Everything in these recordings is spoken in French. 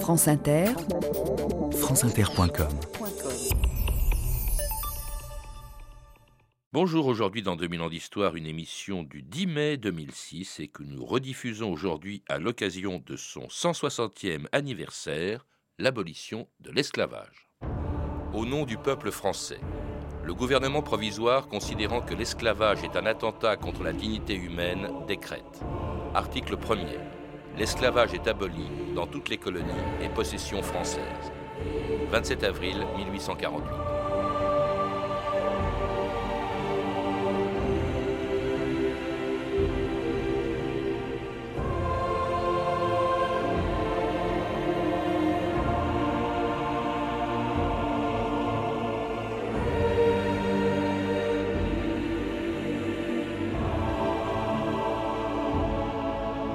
France Inter, franceinter.com Bonjour, aujourd'hui dans 2000 ans d'histoire, une émission du 10 mai 2006 et que nous rediffusons aujourd'hui à l'occasion de son 160e anniversaire, l'abolition de l'esclavage. Au nom du peuple français, le gouvernement provisoire, considérant que l'esclavage est un attentat contre la dignité humaine, décrète. Article 1er. L'esclavage est aboli dans toutes les colonies et possessions françaises. 27 avril 1848.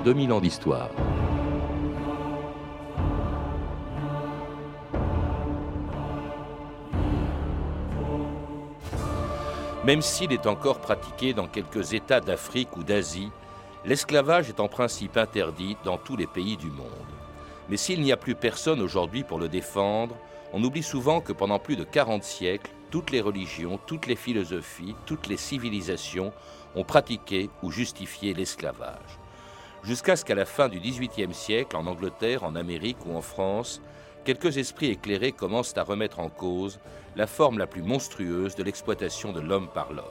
2000 ans d'histoire. Même s'il est encore pratiqué dans quelques États d'Afrique ou d'Asie, l'esclavage est en principe interdit dans tous les pays du monde. Mais s'il n'y a plus personne aujourd'hui pour le défendre, on oublie souvent que pendant plus de 40 siècles, toutes les religions, toutes les philosophies, toutes les civilisations ont pratiqué ou justifié l'esclavage jusqu'à ce qu'à la fin du XVIIIe siècle, en Angleterre, en Amérique ou en France, quelques esprits éclairés commencent à remettre en cause la forme la plus monstrueuse de l'exploitation de l'homme par l'homme.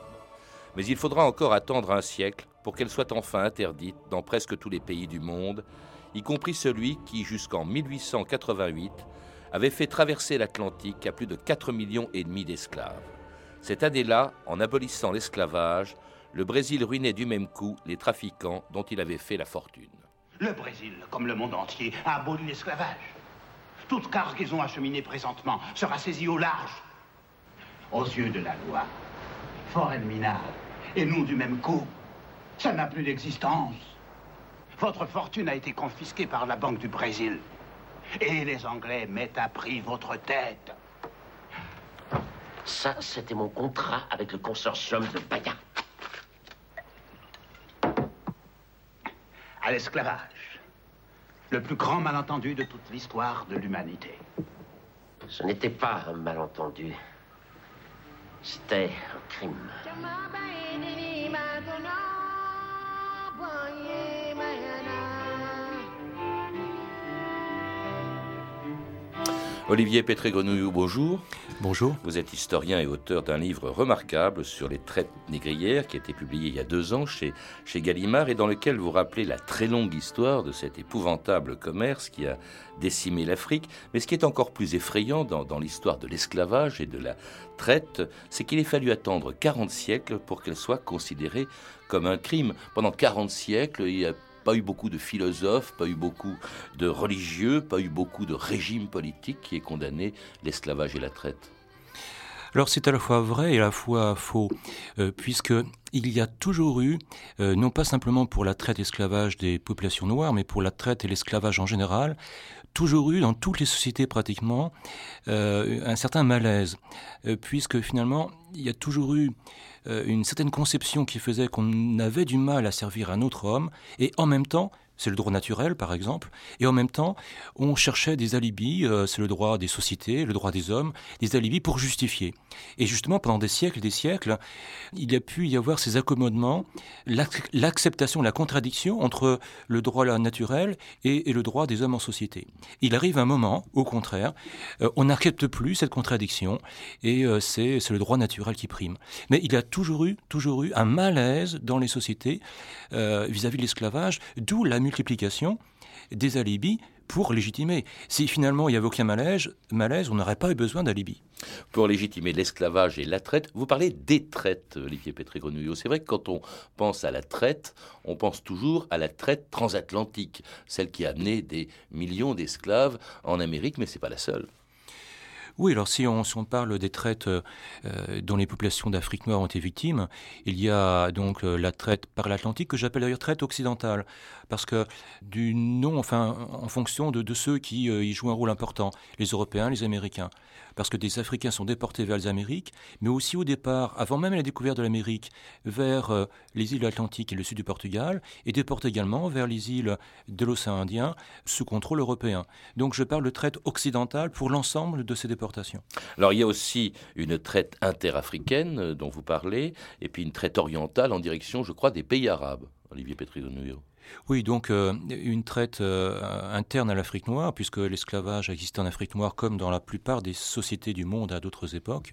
Mais il faudra encore attendre un siècle pour qu'elle soit enfin interdite dans presque tous les pays du monde, y compris celui qui, jusqu'en 1888, avait fait traverser l'Atlantique à plus de 4 millions et demi d'esclaves. Cette année-là, en abolissant l'esclavage, le Brésil ruinait du même coup les trafiquants dont il avait fait la fortune. Le Brésil, comme le monde entier, a aboli l'esclavage. Toute cargaison acheminée présentement sera saisie au large. Aux yeux de la loi, forêt minable et nous du même coup, ça n'a plus d'existence. Votre fortune a été confisquée par la Banque du Brésil. Et les Anglais mettent à prix votre tête. Ça, c'était mon contrat avec le consortium de Bahia. À l'esclavage. Le plus grand malentendu de toute l'histoire de l'humanité. Ce n'était pas un malentendu. C'était un crime. Olivier Pétré-Grenouillou, bonjour. Bonjour. Vous êtes historien et auteur d'un livre remarquable sur les traites négrières qui a été publié il y a deux ans chez, chez Gallimard et dans lequel vous rappelez la très longue histoire de cet épouvantable commerce qui a décimé l'Afrique. Mais ce qui est encore plus effrayant dans, dans l'histoire de l'esclavage et de la traite, c'est qu'il ait fallu attendre 40 siècles pour qu'elle soit considérée comme un crime. Pendant 40 siècles, il y a pas eu beaucoup de philosophes, pas eu beaucoup de religieux, pas eu beaucoup de régimes politiques qui aient condamné l'esclavage et la traite. Alors c'est à la fois vrai et à la fois faux, euh, puisque il y a toujours eu, euh, non pas simplement pour la traite et l'esclavage des populations noires, mais pour la traite et l'esclavage en général, toujours eu dans toutes les sociétés pratiquement euh, un certain malaise, puisque finalement il y a toujours eu une certaine conception qui faisait qu'on avait du mal à servir un autre homme, et en même temps c'est le droit naturel par exemple, et en même temps on cherchait des alibis, euh, c'est le droit des sociétés, le droit des hommes, des alibis pour justifier. Et justement pendant des siècles et des siècles, il y a pu y avoir ces accommodements, l'acceptation, la contradiction entre le droit naturel et, le droit des hommes en société. Il arrive un moment, au contraire, euh, on n'accepte plus cette contradiction et euh, c'est le droit naturel qui prime. Mais il y a toujours eu, toujours eu un malaise dans les sociétés vis-à-vis de l'esclavage, d'où la multiplication des alibis pour légitimer. Si finalement il n'y avait aucun malaise, malaise on n'aurait pas eu besoin d'alibi. Pour légitimer l'esclavage et la traite, vous parlez des traites, Olivier Pétré-Grenouillot. C'est vrai que quand on pense à la traite, on pense toujours à la traite transatlantique, celle qui a amené des millions d'esclaves en Amérique, mais ce n'est pas la seule. Oui, alors si on, parle des traites euh, dont les populations d'Afrique noire ont été victimes, il y a donc euh, la traite par l'Atlantique que j'appelle d'ailleurs traite occidentale, parce que du nom, enfin, en fonction de, ceux qui euh, y jouent un rôle important, les Européens, les Américains parce que des Africains sont déportés vers les Amériques, mais aussi au départ, avant même la découverte de l'Amérique, vers euh, les îles Atlantiques et le sud du Portugal, et déportés également vers les îles de l'océan Indien sous contrôle européen. Donc je parle de traite occidentale pour l'ensemble de ces déportations. Alors il y a aussi une traite interafricaine euh, dont vous parlez, et puis une traite orientale en direction, je crois, des pays arabes. Olivier oui, donc euh, une traite euh, interne à l'Afrique noire, puisque l'esclavage existait en Afrique noire comme dans la plupart des sociétés du monde à d'autres époques.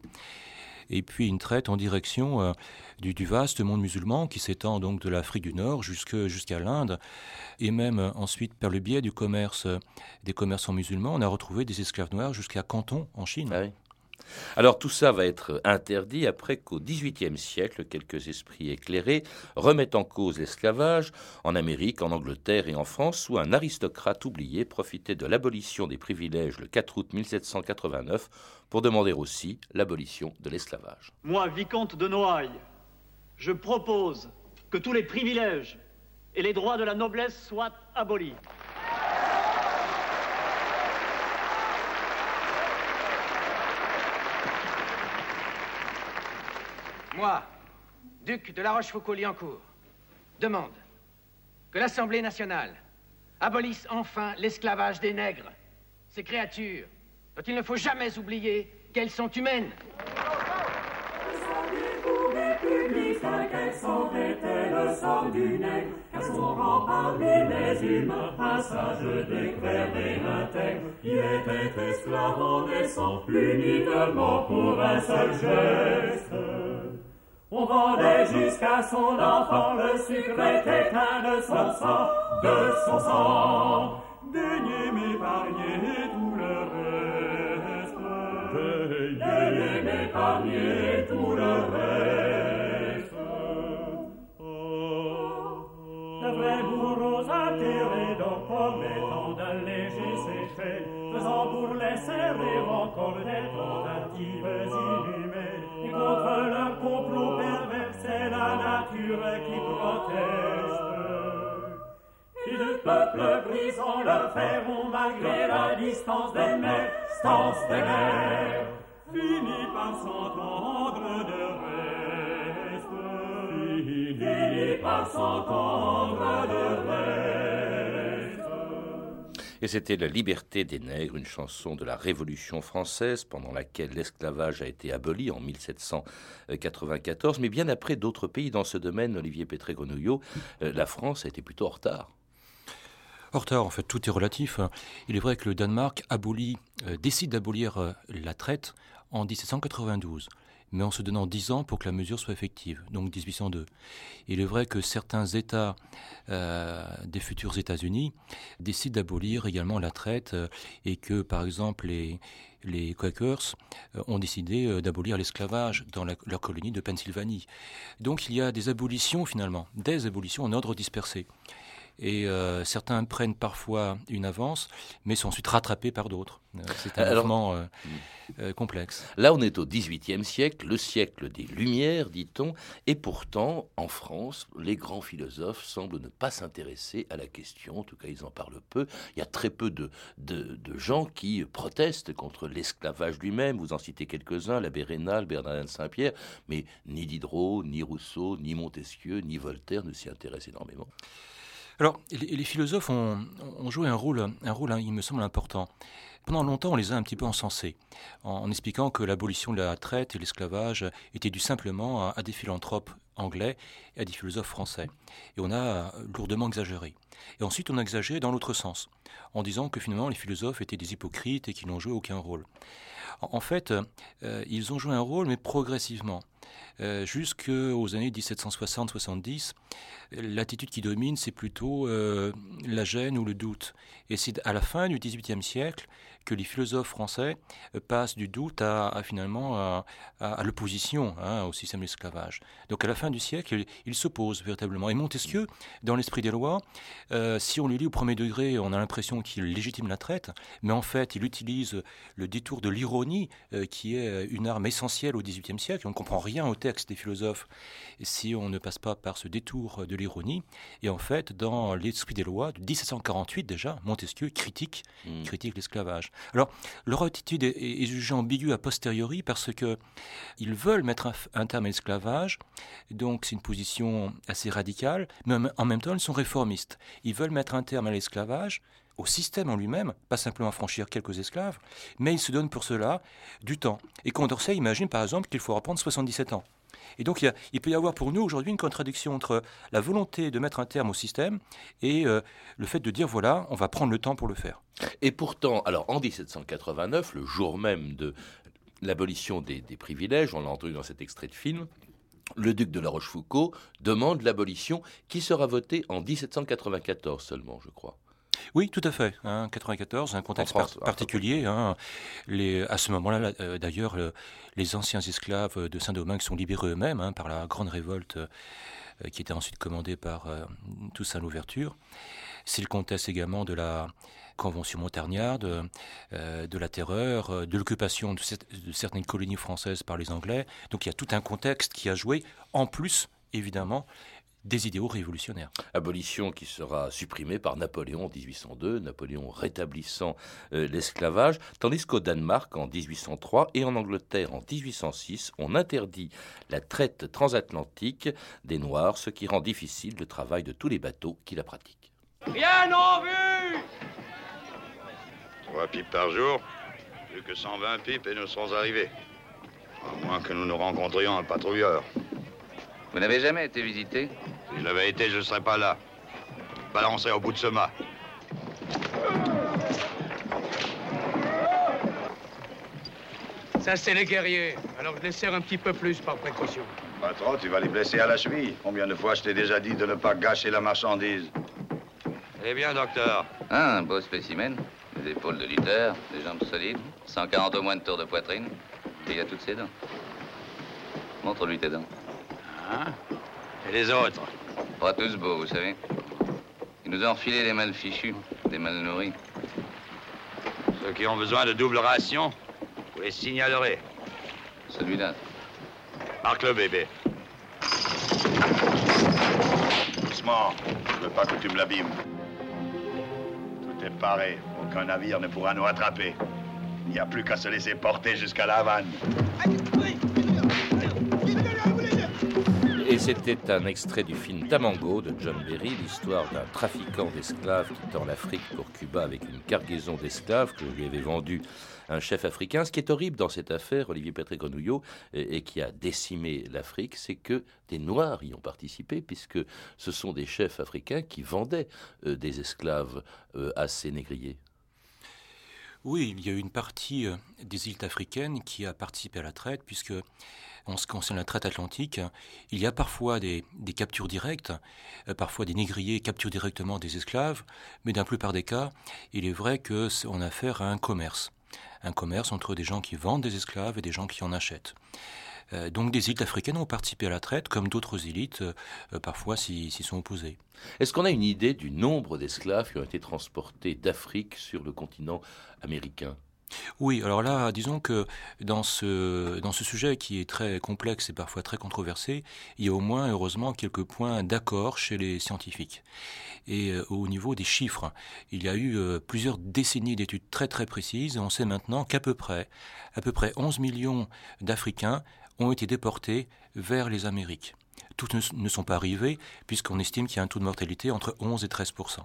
Et puis une traite en direction euh, du, vaste monde musulman qui s'étend donc de l'Afrique du Nord jusqu'à l'Inde, et même ensuite par le biais du commerce des commerçants musulmans, on a retrouvé des esclaves noirs jusqu'à Canton en Chine. Ah alors tout ça va être interdit après qu'au XVIIIe siècle, quelques esprits éclairés remettent en cause l'esclavage en Amérique, en Angleterre et en France, où un aristocrate oublié profitait de l'abolition des privilèges le 4 août 1789 pour demander aussi l'abolition de l'esclavage. Moi, vicomte de Noailles, je propose que tous les privilèges et les droits de la noblesse soient abolis. Moi, duc de la Rochefoucauld-Liancourt, demande que l'Assemblée nationale abolisse enfin l'esclavage des nègres, ces créatures dont il ne faut jamais oublier qu'elles sont humaines. Quel était le sort du nègre Car son rang parmi les humains Un sage décret et intègre Qui était esclave en naissant Uniquement pour un seul geste on vendait jusqu'à son enfant, le sucre était un de son sang, de son sang. Daignez m'épargner tout le reste. Daignez m'épargner tout le reste. De vrais bourreaux atterrés donc promettant d'alléger ses traits, faisant pour les serrer encore des tentatives inhumées, et contre leur complot c'est la nature qui proteste. Et de peuples brisant leur feront malgré la distance des mers, stance des mers, finit par s'entendre de reste. Finit par s'entendre de Et c'était La liberté des nègres, une chanson de la Révolution française pendant laquelle l'esclavage a été aboli en 1794. Mais bien après d'autres pays dans ce domaine, Olivier Pétré-Grenouillot, euh, la France a été plutôt en retard. En retard, en fait, tout est relatif. Il est vrai que le Danemark euh, décide d'abolir euh, la traite en 1792 mais en se donnant 10 ans pour que la mesure soit effective, donc 1802. Il est vrai que certains États euh, des futurs États-Unis décident d'abolir également la traite euh, et que, par exemple, les, Quakers euh, ont décidé d'abolir l'esclavage dans leur colonie de Pennsylvanie. Donc il y a des abolitions finalement, des abolitions en ordre dispersé et euh, certains prennent parfois une avance, mais sont ensuite rattrapés par d'autres. Euh, c'est un mouvement euh, complexe. Là, on est au XVIIIe siècle, le siècle des Lumières, dit-on, et pourtant, en France, les grands philosophes semblent ne pas s'intéresser à la question, en tout cas, ils en parlent peu. Il y a très peu de, de, gens qui protestent contre l'esclavage lui-même. Vous en citez quelques-uns, l'abbé Rénal, Bernardin de Saint-Pierre, mais ni Diderot, ni Rousseau, ni Montesquieu, ni Voltaire ne s'y intéressent énormément. Alors, les, philosophes ont, joué un rôle, un rôle, hein, il me semble important. Pendant longtemps, on les a un petit peu encensés, en, expliquant que l'abolition de la traite et l'esclavage était dû simplement à, des philanthropes anglais et à des philosophes français. Et on a lourdement exagéré. Et ensuite, on a exagéré dans l'autre sens, en disant que finalement les philosophes étaient des hypocrites et qu'ils n'ont joué aucun rôle. En, fait, euh, ils ont joué un rôle, mais progressivement. Euh, jusqu'aux années 1760-70, l'attitude qui domine, c'est plutôt euh, la gêne ou le doute. Et c'est à la fin du XVIIIe siècle que les philosophes français euh, passent du doute à, finalement à, l'opposition hein, au système d'esclavage. Donc à la fin du siècle, ils s'opposent véritablement. Et Montesquieu, dans l'esprit des lois, si on lui lit au premier degré, on a l'impression qu'il légitime la traite, mais en fait, il utilise le détour de l'ironie l'ironie, qui est une arme essentielle au XVIIIe siècle. On ne comprend rien au texte des philosophes si on ne passe pas par ce détour de l'ironie. Et en fait, dans l'esprit des lois de 1748 déjà, Montesquieu critique, hmm. critique l'esclavage. Alors, leur attitude est, jugée ambiguë a posteriori parce que ils veulent mettre un, terme à l'esclavage, donc c'est une position assez radicale, mais en même temps, ils sont réformistes. Ils veulent mettre un terme à l'esclavage, au système en lui-même, pas simplement franchir quelques esclaves, mais ils se donnent pour cela du temps. Et Condorcet imagine par exemple qu'il faut reprendre 77 ans. Et donc il, peut y avoir pour nous aujourd'hui une contradiction entre la volonté de mettre un terme au système et euh, le fait de dire voilà, on va prendre le temps pour le faire. Et pourtant, alors en 1789, le jour même de l'abolition des, des privilèges, on l'a entendu dans cet extrait de film, le duc de la Rochefoucauld demande l'abolition qui sera votée en 1794 seulement, je crois. Oui, tout à fait. Hein, 94, un contexte particulier. Hein. les, à ce moment-là, euh, d'ailleurs, les anciens esclaves de Saint-Domingue sont libérés eux-mêmes hein, par la grande révolte euh, qui était ensuite commandée par euh, Toussaint Louverture. C'est le contexte également de la Convention montagnarde, de la terreur, de l'occupation de, de certaines colonies françaises par les Anglais. Donc il y a tout un contexte qui a joué, en plus, évidemment, des idéaux révolutionnaires. Abolition qui sera supprimée par Napoléon en 1802, Napoléon rétablissant euh, l'esclavage, tandis qu'au Danemark en 1803 et en Angleterre en 1806, on interdit la traite transatlantique des Noirs, ce qui rend difficile le travail de tous les bateaux qui la pratiquent. Rien en vue Trois pipes par jour, plus que 120 pipes et nous serons arrivés. À moins que nous nous rencontrions un patrouilleur. Vous n'avez jamais été visité Si je l'avais été, je ne serais pas là. Balancé au bout de ce mât. Ça, c'est les guerriers. Alors je les serre un petit peu plus par précaution. Patron, tu vas les blesser à la cheville. Combien de fois je t'ai déjà dit de ne pas gâcher la marchandise Eh bien, docteur. Ah, un beau spécimen. Des épaules de lutteur, des jambes solides, 140 au moins de tours de poitrine. Et il y a toutes ses dents. Montre-lui tes dents. Hein Et les autres Pas tous beaux, vous savez. Ils nous ont enfilé des mal fichus, des mal nourris. Ceux qui ont besoin de double ration, vous les signalerez. Celui-là. Marque le bébé. Doucement, je veux pas que tu me l'abîmes. Tout est paré. Aucun navire ne pourra nous attraper. Il n'y a plus qu'à se laisser porter jusqu'à la Havane. C'était un extrait du film Tamango de John Berry, l'histoire d'un trafiquant d'esclaves quittant l'Afrique pour Cuba avec une cargaison d'esclaves que lui avait vendu un chef africain. Ce qui est horrible dans cette affaire, Olivier Patrick Grenouillot, et, qui a décimé l'Afrique, c'est que des Noirs y ont participé, puisque ce sont des chefs africains qui vendaient euh, des esclaves euh, à ces négriers. Oui, il y a eu une partie euh, des îles africaines qui a participé à la traite, puisque en ce qui concerne la traite atlantique, il y a parfois des, captures directes, euh, parfois des négriers capturent directement des esclaves, mais dans la plupart des cas, il est vrai qu'on a affaire à un commerce, un commerce entre des gens qui vendent des esclaves et des gens qui en achètent. Euh, donc des élites africaines ont participé à la traite, comme d'autres élites euh, parfois s'y sont opposées. Est-ce qu'on a une idée du nombre d'esclaves qui ont été transportés d'Afrique sur le continent américain? Oui, alors là, disons que dans ce, dans ce sujet qui est très complexe et parfois très controversé, il y a au moins, heureusement, quelques points d'accord chez les scientifiques. Et euh, au niveau des chiffres, il y a eu euh, plusieurs décennies d'études très très précises et on sait maintenant qu'à peu près, à peu près 11 millions d'Africains ont été déportés vers les Amériques. Tous ne sont pas arrivés, puisqu'on estime qu'il y a un taux de mortalité entre 11 et 13%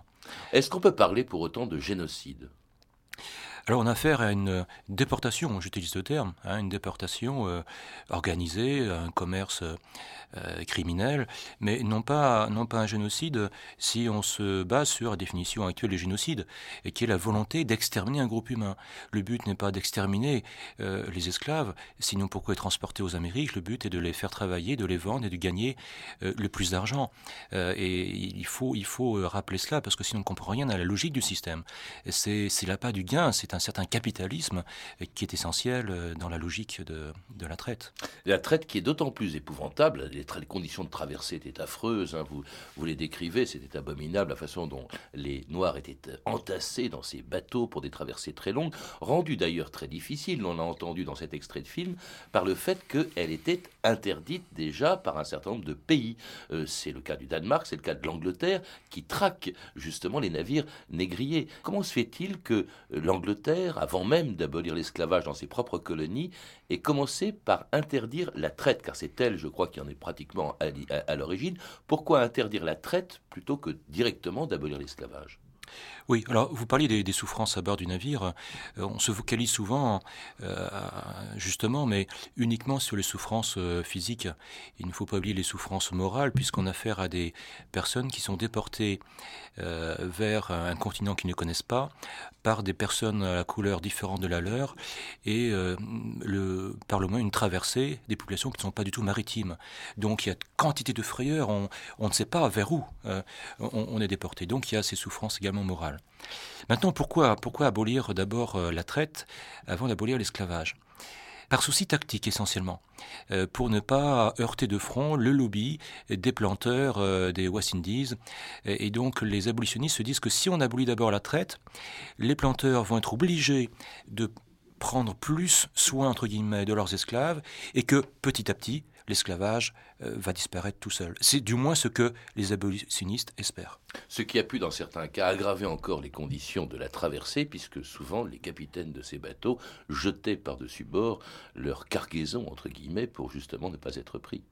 Est-ce qu'on peut parler pour autant de génocide? Alors on a affaire à une déportation, j'utilise le terme, hein, une déportation euh, organisée, un commerce euh, criminel, mais non pas, non pas un génocide si on se base sur la définition actuelle du génocide, et qui est la volonté d'exterminer un groupe humain. Le but n'est pas d'exterminer euh, les esclaves, sinon pourquoi les transporter aux Amériques? Le but est de les faire travailler, de les vendre et de gagner le plus d'argent. et il faut, il faut rappeler cela, parce que sinon on ne comprend rien à la logique du système. C'est pas du gain, c'est c'est un certain capitalisme qui est essentiel dans la logique de, la traite. La traite qui est d'autant plus épouvantable, les, conditions de traversée étaient affreuses, hein, vous, les décrivez, c'était abominable la façon dont les Noirs étaient entassés dans ces bateaux pour des traversées très longues, rendues d'ailleurs très difficiles, on l'a entendu dans cet extrait de film, par le fait qu'elle était interdite déjà par un certain nombre de pays. Euh, c'est le cas du Danemark, c'est le cas de l'Angleterre, qui traque justement les navires négriers. Comment se fait-il que l'Angleterre, avant même d'abolir l'esclavage dans ses propres colonies, ait commencé par interdire la traite Car c'est elle, je crois, qui en est pratiquement à l'origine. Pourquoi interdire la traite plutôt que directement d'abolir l'esclavage? Oui, alors vous parliez des, souffrances à bord du navire. Euh, on se focalise souvent, euh, justement, mais uniquement sur les souffrances euh, physiques. Il ne faut pas oublier les souffrances morales, puisqu'on a affaire à des personnes qui sont déportées vers un continent qu'ils ne connaissent pas, par des personnes à la couleur différente de la leur, et le, par le moins une traversée des populations qui ne sont pas du tout maritimes. Donc il y a quantité de frayeurs, on, ne sait pas vers où on est déporté. Donc il y a ces souffrances également morales. Maintenant, pourquoi, pourquoi abolir d'abord euh, la traite avant d'abolir l'esclavage? Par souci tactique essentiellement, euh, pour ne pas heurter de front le lobby des planteurs euh, des West Indies. Et donc les abolitionnistes se disent que si on abolit d'abord la traite, les planteurs vont être obligés de prendre plus soin entre guillemets de leurs esclaves et que petit à petit l'esclavage euh, va disparaître tout seul. C'est du moins ce que les abolitionnistes espèrent. Ce qui a pu, dans certains cas, aggraver encore les conditions de la traversée, puisque souvent les capitaines de ces bateaux jetaient par-dessus bord leur cargaison, entre guillemets, pour justement ne pas être pris.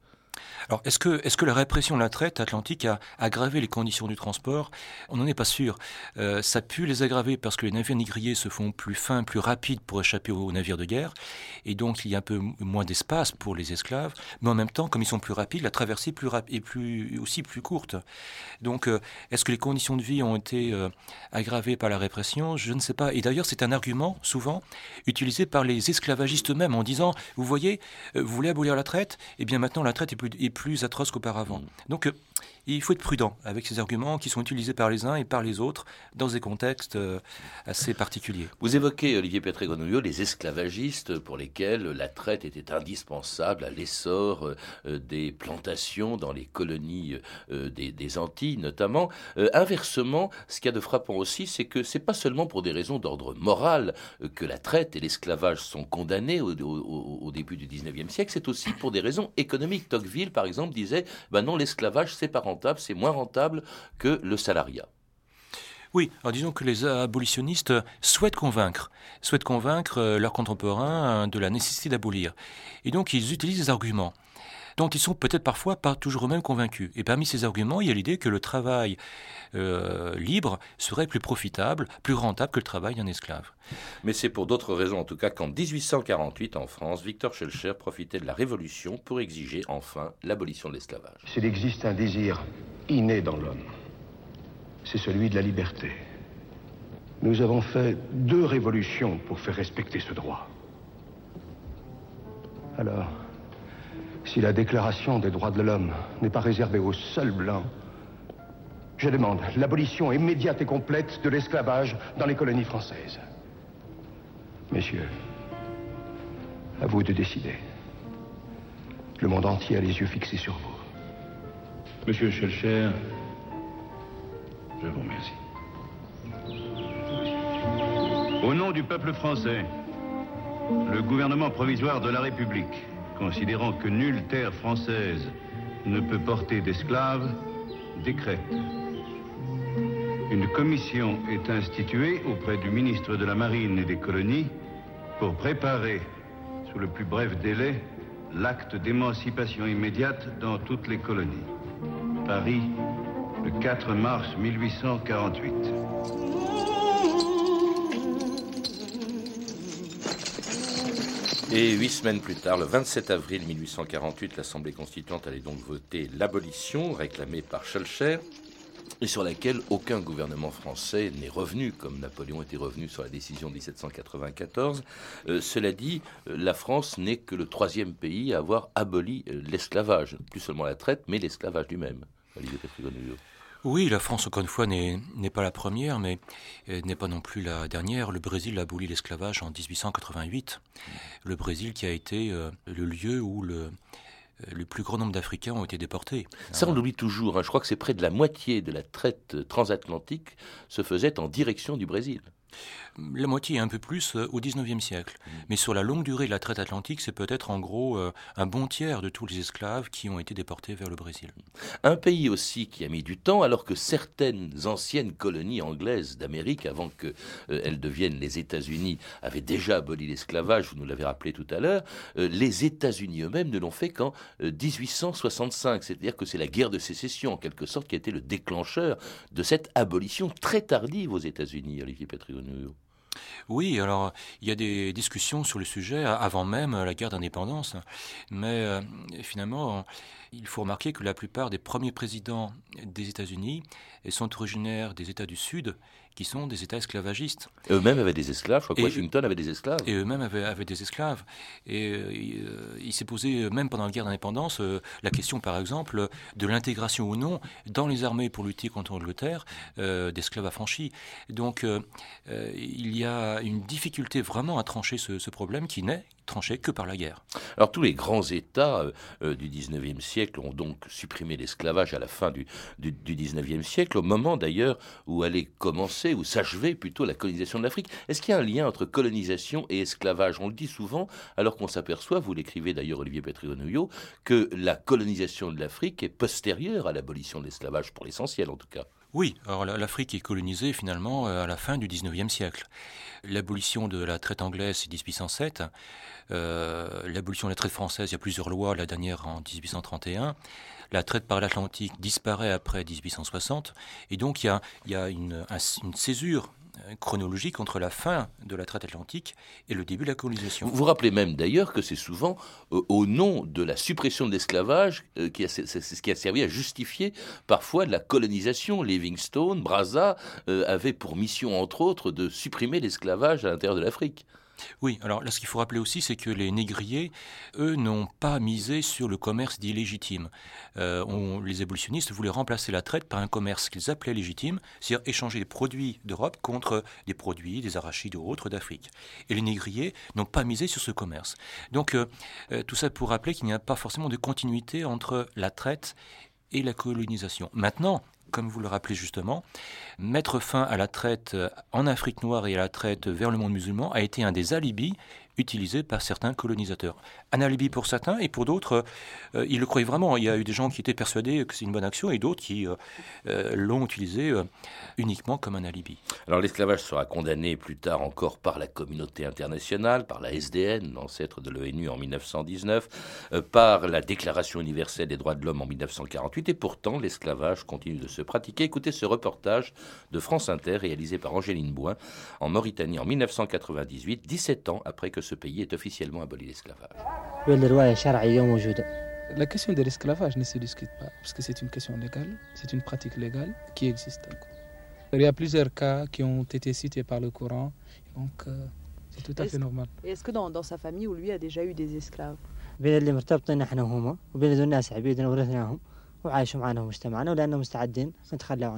Alors, est-ce que, est que la répression de la traite atlantique a aggravé les conditions du transport? On n'en est pas sûr. Euh, ça a pu les aggraver parce que les navires négriers se font plus fins, plus rapides pour échapper aux navires de guerre, et donc il y a un peu moins d'espace pour les esclaves. Mais en même temps, comme ils sont plus rapides, la traversée est, plus aussi plus courte. Donc, euh, est-ce que les conditions de vie ont été euh, aggravées par la répression? Je ne sais pas. Et d'ailleurs, c'est un argument souvent utilisé par les esclavagistes eux-mêmes en disant, vous voyez, vous voulez abolir la traite? Eh bien maintenant, la traite est plus, est plus atroce qu'auparavant. Mm. Donc euh, il faut être prudent avec ces arguments qui sont utilisés par les uns et par les autres dans des contextes euh, assez particuliers. Vous évoquez, Olivier Petré-Grenouillot, les esclavagistes pour lesquels la traite était indispensable à l'essor euh, des plantations dans les colonies des, Antilles notamment. inversement, ce qu'il y a de frappant aussi, c'est que c'est pas seulement pour des raisons d'ordre moral que la traite et l'esclavage sont condamnés au, au, début du 19e siècle, c'est aussi pour des raisons économiques. Tocqueville, par exemple, disait ben non, l'esclavage, c'est c'est moins rentable que le salariat. Oui, alors disons que les abolitionnistes souhaitent convaincre, souhaitent convaincre euh, leurs contemporains de la nécessité d'abolir. Et donc ils utilisent des arguments dont ils sont peut-être parfois pas toujours eux-mêmes convaincus. Et parmi ces arguments, il y a l'idée que le travail euh, libre serait plus profitable, plus rentable que le travail d'un esclave. Mais c'est pour d'autres raisons, en tout cas, qu'en 1848, en France, Victor Schellcher profitait de la Révolution pour exiger enfin l'abolition de l'esclavage. S'il existe un désir inné dans l'homme, c'est celui de la liberté. Nous avons fait deux révolutions pour faire respecter ce droit. Alors, si la déclaration des droits de l'homme n'est pas réservée aux seuls blancs, je demande l'abolition immédiate et complète de l'esclavage dans les colonies françaises. Messieurs, à vous de décider. Le monde entier a les yeux fixés sur vous. Monsieur Schellcher, je vous remercie. Au nom du peuple français, le gouvernement provisoire de la République considérant que nulle terre française ne peut porter d'esclaves, décrète. Une commission est instituée auprès du ministre de la Marine et des colonies pour préparer, sous le plus bref délai, l'acte d'émancipation immédiate dans toutes les colonies. Paris, le 4 mars 1848. Et huit semaines plus tard, le 27 avril 1848, l'Assemblée constituante allait donc voter l'abolition réclamée par Schulcher et sur laquelle aucun gouvernement français n'est revenu, comme Napoléon était revenu sur la décision de 1794. Euh, cela dit, euh, la France n'est que le troisième pays à avoir aboli euh, l'esclavage, plus seulement la traite, mais l'esclavage lui-même. Oui, la France, encore une fois, n'est pas la première, mais euh, n'est pas non plus la dernière. Le Brésil a aboli l'esclavage en 1888. Le Brésil qui a été euh, le lieu où le, le plus grand nombre d'Africains ont été déportés. Ça, on l'oublie toujours. Hein. Je crois que c'est près de la moitié de la traite transatlantique se faisait en direction du Brésil la moitié un peu plus euh, au XIXe siècle. Mm. Mais sur la longue durée de la traite atlantique, c'est peut-être en gros euh, un bon tiers de tous les esclaves qui ont été déportés vers le Brésil. Un pays aussi qui a mis du temps, alors que certaines anciennes colonies anglaises d'Amérique, avant qu'elles euh, deviennent les États-Unis, avaient déjà aboli l'esclavage, vous nous l'avez rappelé tout à l'heure, les États-Unis eux-mêmes ne l'ont fait qu'en 1865. C'est-à-dire que c'est la guerre de sécession, en quelque sorte, qui a été le déclencheur de cette abolition très tardive aux États-Unis, Olivier Oui, alors il y a des discussions sur le sujet avant même la guerre d'indépendance, mais euh, finalement, il faut remarquer que la plupart des premiers présidents des États-Unis sont originaires des États du Sud, qui sont des États esclavagistes. Eux-mêmes avaient des esclaves, je crois que Washington avait des esclaves. Et eux-mêmes avaient, des esclaves. Et euh, il s'est posé, même pendant la guerre d'indépendance, euh, la question, par exemple, de l'intégration ou non dans les armées pour lutter contre l'Angleterre euh, d'esclaves affranchis. Donc il y a une difficulté vraiment à trancher ce, ce problème qui n'est que par la guerre. Alors tous les grands États du 19e siècle ont donc supprimé l'esclavage à la fin du, du, du 19e siècle, au moment d'ailleurs où allait commencer ou s'achever plutôt la colonisation de l'Afrique. Est-ce qu'il y a un lien entre colonisation et esclavage? On le dit souvent, alors qu'on s'aperçoit, vous l'écrivez d'ailleurs Olivier Petrigonouillot, que la colonisation de l'Afrique est postérieure à l'abolition de l'esclavage, pour l'essentiel en tout cas. Oui, alors l'Afrique est colonisée finalement euh, à la fin du XIXe siècle. L'abolition de la traite anglaise, c'est 1807. Euh, l'abolition de la traite française, il y a plusieurs lois, la dernière en 1831. La traite par l'Atlantique disparaît après 1860. Et donc il y a, une césure chronologique entre la fin de la traite atlantique et le début de la colonisation. Vous vous rappelez même d'ailleurs que c'est souvent euh, au nom de la suppression de l'esclavage euh, qui ce qui a servi à justifier parfois la colonisation. Livingstone, Brazza euh, avaient pour mission entre autres de supprimer l'esclavage à l'intérieur de l'Afrique. Oui, alors là, ce qu'il faut rappeler aussi, c'est que les négriers, eux, n'ont pas misé sur le commerce dit légitime. Euh, les abolitionnistes voulaient remplacer la traite par un commerce qu'ils appelaient légitime, c'est-à-dire échanger des produits d'Europe contre des produits, des arachides ou autres d'Afrique. Et les négriers n'ont pas misé sur ce commerce. Donc, euh, euh, tout ça pour rappeler qu'il n'y a pas forcément de continuité entre la traite et la colonisation. Maintenant, comme vous le rappelez justement, mettre fin à la traite en Afrique noire et à la traite vers le monde musulman a été un des alibis utilisés par certains colonisateurs. Un alibi pour certains et pour d'autres, euh, ils le croyaient vraiment. Il y a eu des gens qui étaient persuadés que c'est une bonne action et d'autres qui euh, euh, l'ont utilisé uniquement comme un alibi. Alors l'esclavage sera condamné plus tard encore par la communauté internationale, par la SDN, l'ancêtre de l'ONU en 1919, par la Déclaration universelle des droits de l'homme en 1948 et pourtant l'esclavage continue de se pratiquer. Écoutez ce reportage de France Inter réalisé par Angéline Boin en Mauritanie en 1998, 17 ans après que ce pays ait officiellement aboli l'esclavage. La question de l'esclavage ne se discute pas, parce que c'est une question légale, c'est une pratique légale qui existe. Il y a plusieurs cas qui ont été cités par le Coran, donc euh, c'est tout à fait normal. Est-ce que dans, dans, sa famille où lui a déjà eu des esclaves?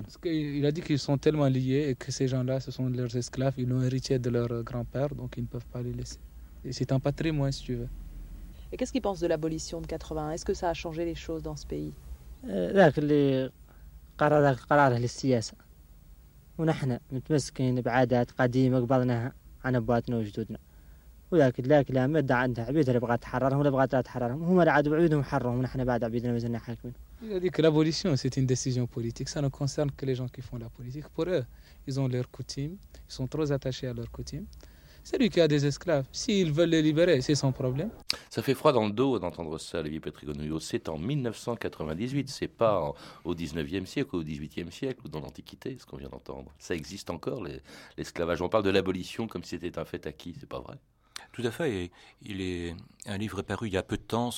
Parce qu'il a dit qu'ils sont tellement liés et que ces gens-là, ce sont leurs esclaves, ils l'ont hérité de leur grand-père, donc ils ne peuvent pas les laisser Et c'est un patrimoine, si tu veux. Et qu'est-ce qu'ils pensent de l'abolition de 80 Est-ce que ça a changé les choses dans ce pays ذاك اللي قرر ذاك قراره للسياسة ونحن متمسكين بعادات قديمة قبضناها عن أبواتنا وجدودنا وذاك ذاك لا مدة عندها عبيد اللي بغات تحررهم ولا بغات لا تحررهم هم اللي عادوا بعيدهم حررهم ونحن بعد عبيدنا مازلنا حاكمين Il a dit que l'abolition, c'est une décision politique. Ça ne concerne que les gens qui font la politique. Pour eux, ils ont leurs coutumes. Ils sont trop attachés à leurs coutumes. C'est lui qui a des esclaves. S'ils veulent les libérer, c'est son problème. Ça fait froid dans le dos d'entendre ça, Olivier Petrigonouillot. C'est en 1998, c'est pas au 19e siècle, au 18e siècle ou dans l'Antiquité, ce qu'on vient d'entendre. Ça existe encore, l'esclavage. On parle de l'abolition comme si c'était un fait acquis, c'est pas vrai? Tout à fait. il est un livre paru il y a peu de temps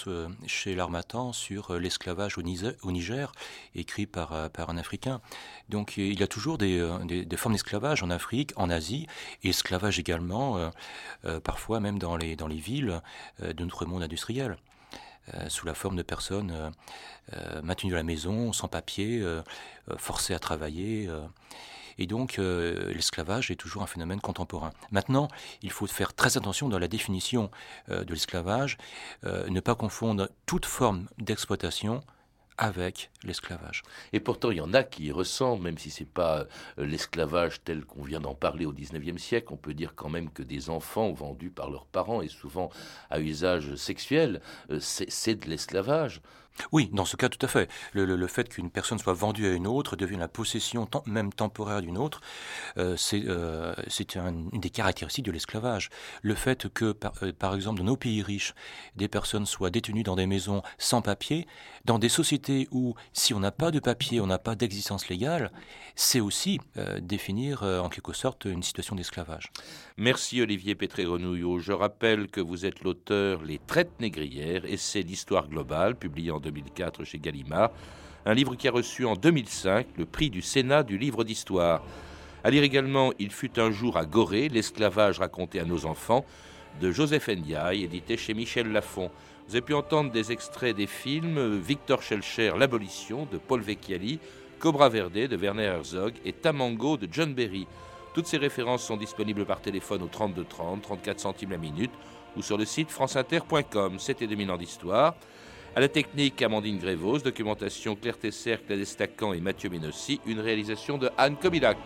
chez l'Armatan sur euh, l'esclavage au Niger, écrit par, euh, par un Africain. Donc il y a toujours des, euh, des, formes d'esclavage en Afrique, en Asie, et esclavage également, parfois même dans les, dans les villes de notre monde industriel. sous la forme de personnes maintenues à la maison, sans papier, forcées à travailler. Et donc, l'esclavage est toujours un phénomène contemporain. Maintenant, il faut faire très attention dans la définition de l'esclavage, ne pas confondre toute forme d'exploitation avec l'esclavage. Et pourtant, il y en a qui y ressemblent, même si ce n'est pas euh, l'esclavage tel qu'on vient d'en parler au XIXe siècle. On peut dire quand même que des enfants vendus par leurs parents et souvent à usage sexuel, euh, c'est de l'esclavage. Oui, dans ce cas, tout à fait. Le, fait qu'une personne soit vendue à une autre, devienne la possession même temporaire d'une autre, euh, c'est euh, une des caractéristiques de l'esclavage. Le fait que, par, euh, par, exemple, dans nos pays riches, des personnes soient détenues dans des maisons sans papier, dans des sociétés où, si on n'a pas de papier, on n'a pas d'existence légale, c'est aussi définir en quelque sorte une situation d'esclavage. Merci Olivier Pétré-Renouillot. Je rappelle que vous êtes l'auteur Les Traites négrières, essai d'histoire globale, publié en 2004 chez Gallimard, un livre qui a reçu en 2005 le prix du Sénat du livre d'histoire. À lire également Il fut un jour à Gorée, l'esclavage raconté à nos enfants, de Joseph Ndiaye, édité chez Michel Lafon. Vous avez pu entendre des extraits des films Victor Schellcher, L'abolition de Paul Vecchiali, Cobra Verde de Werner Herzog et Tamango de John Berry. Toutes ces références sont disponibles par téléphone au 32 30, 34 centimes la minute ou sur le site franceinter.com. C'était 2000 ans d'histoire. À la technique, Amandine Grévos, documentation Claire Tesser, Destacan et Mathieu Ménossi, une réalisation de Anne Kobilac.